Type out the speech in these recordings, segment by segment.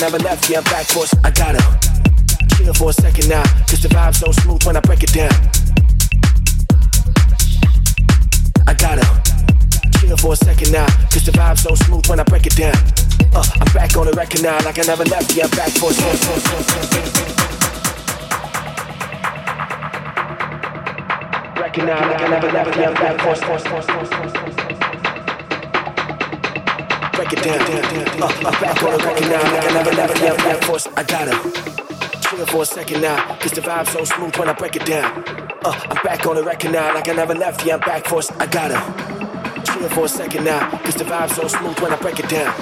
Record now, like I never left. Yeah, I'm back for I gotta chill for a second now, cause the vibe's so smooth when I break it down. I gotta chill for a second now, cause the vibe's so smooth when I break it down. Uh, I'm back on the record now, like I never left. Yeah, I'm back some. Record now, like I never left. Yeah, I'm back for Break it down, I'm back on the record now, like I never left. Yeah, I'm back for I gotta chill for a second now, cause the vibe's so smooth when I break it down. Uh, I'm back on the record now, like I never left. Yeah, I'm back for I gotta chill for a second now, cause the vibe's so smooth when I break it down.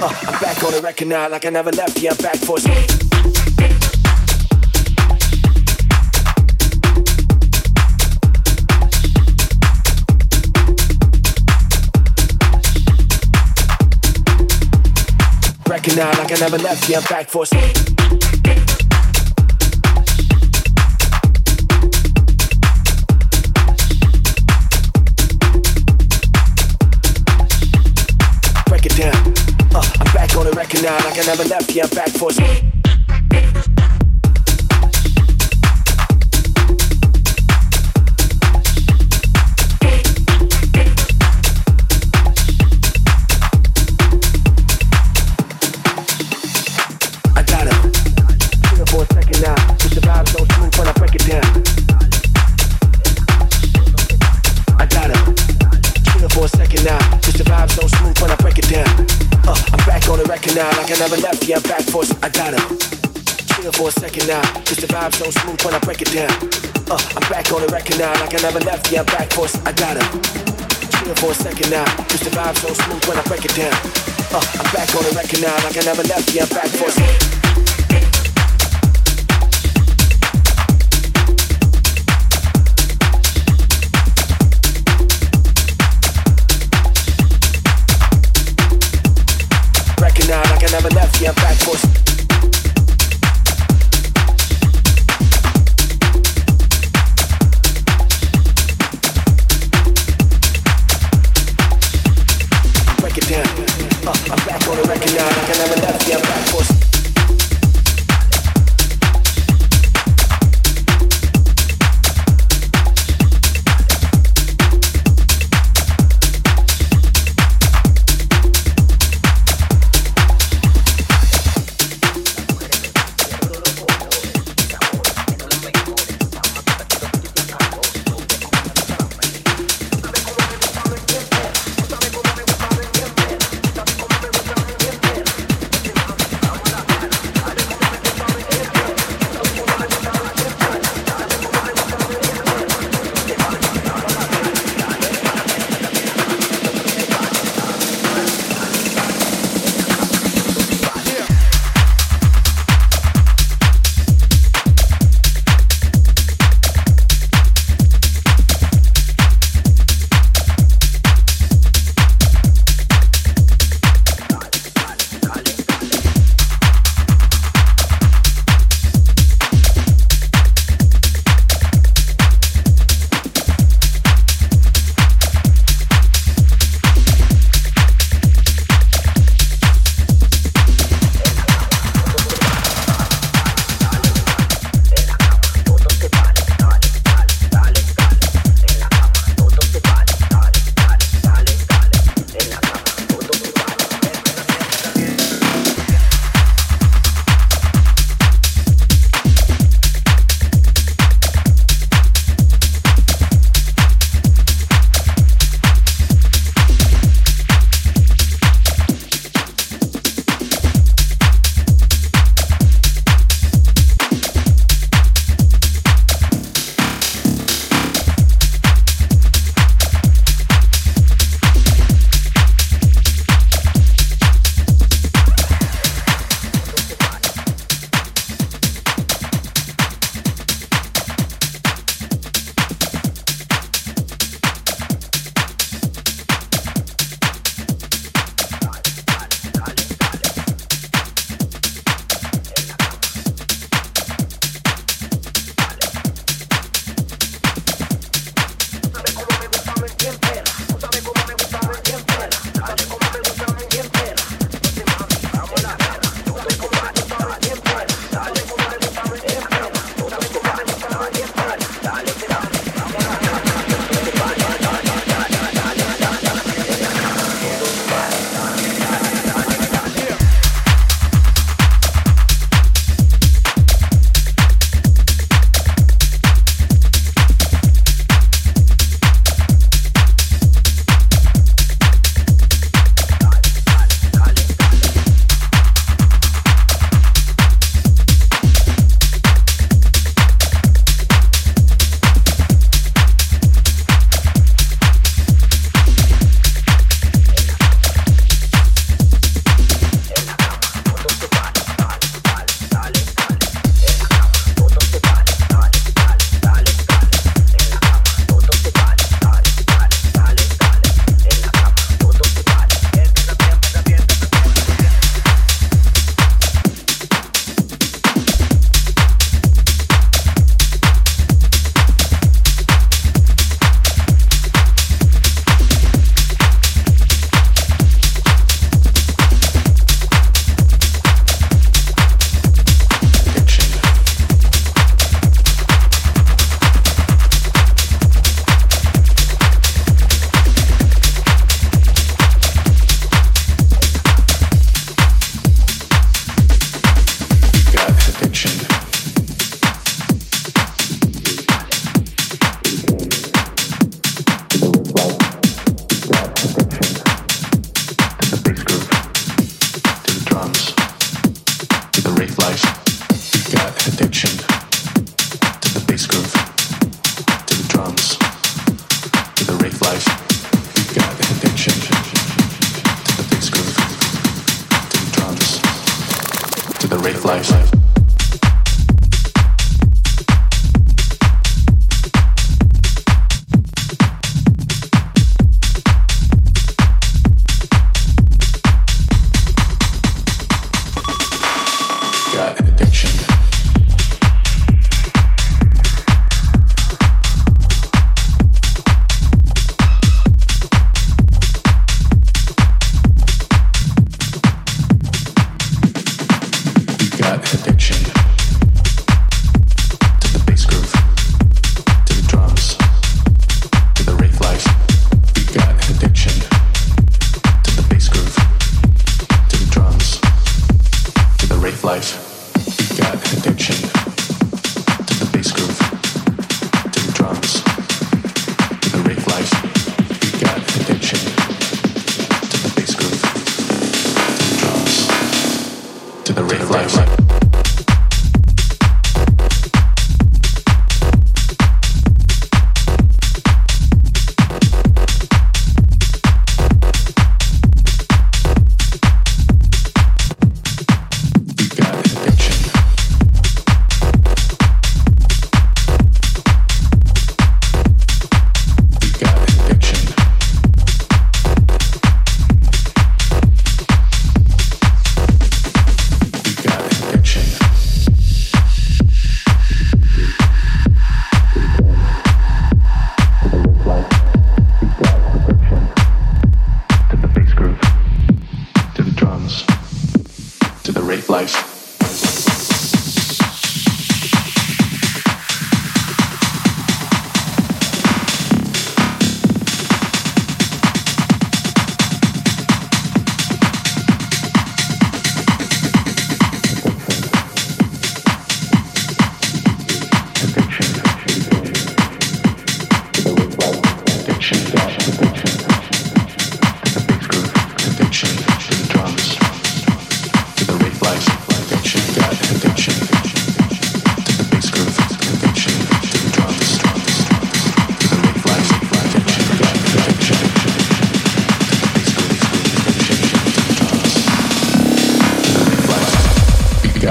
Uh, I'm back on the record now, like I never left. Yeah, I'm back for Record now, like I never left. Yeah, I'm back for some. now like I never left. Yeah, I'm back for now, Vibe's so smooth when I break it down. Uh, I'm back on the record now, like I never left. Yeah, I'm back for I gotta chill for a second now. Cause the vibe so smooth when I break it down. Uh, I'm back on the record now, like I never left. Yeah, I'm back for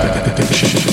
Shit.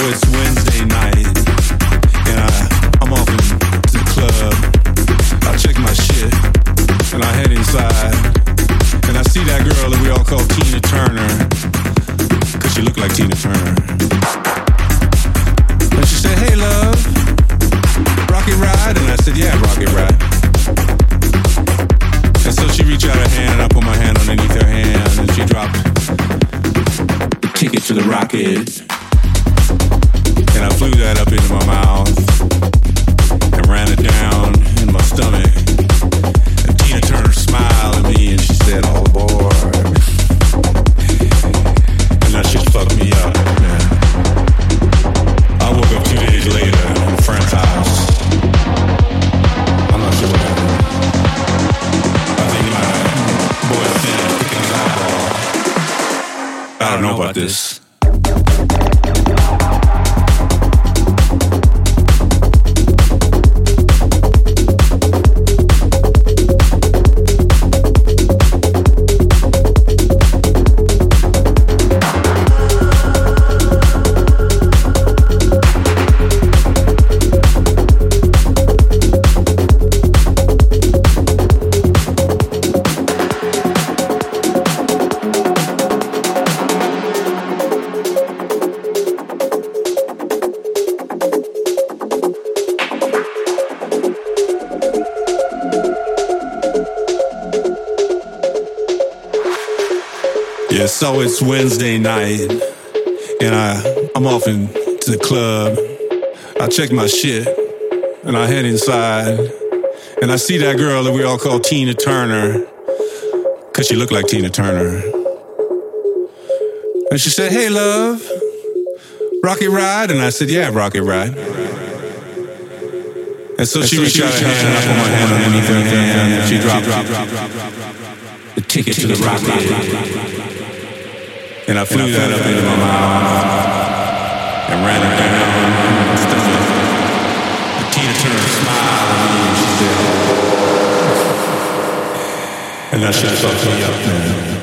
so it's it's Wednesday night, and I I'm off into the club. I check my shit, and I head inside, and I see that girl that we all call Tina Turner, cause she looked like Tina Turner. And she said, "Hey, love, rocket ride?" And I said, "Yeah, rocket ride." And so she reached out her hand, and I put my hand underneath her hand, and she dropped the ticket to the rocket. Flew that up into my mouth and ran it down my stomach. And Tina Turner smiled at me and she said, and that shit fucked me up, man.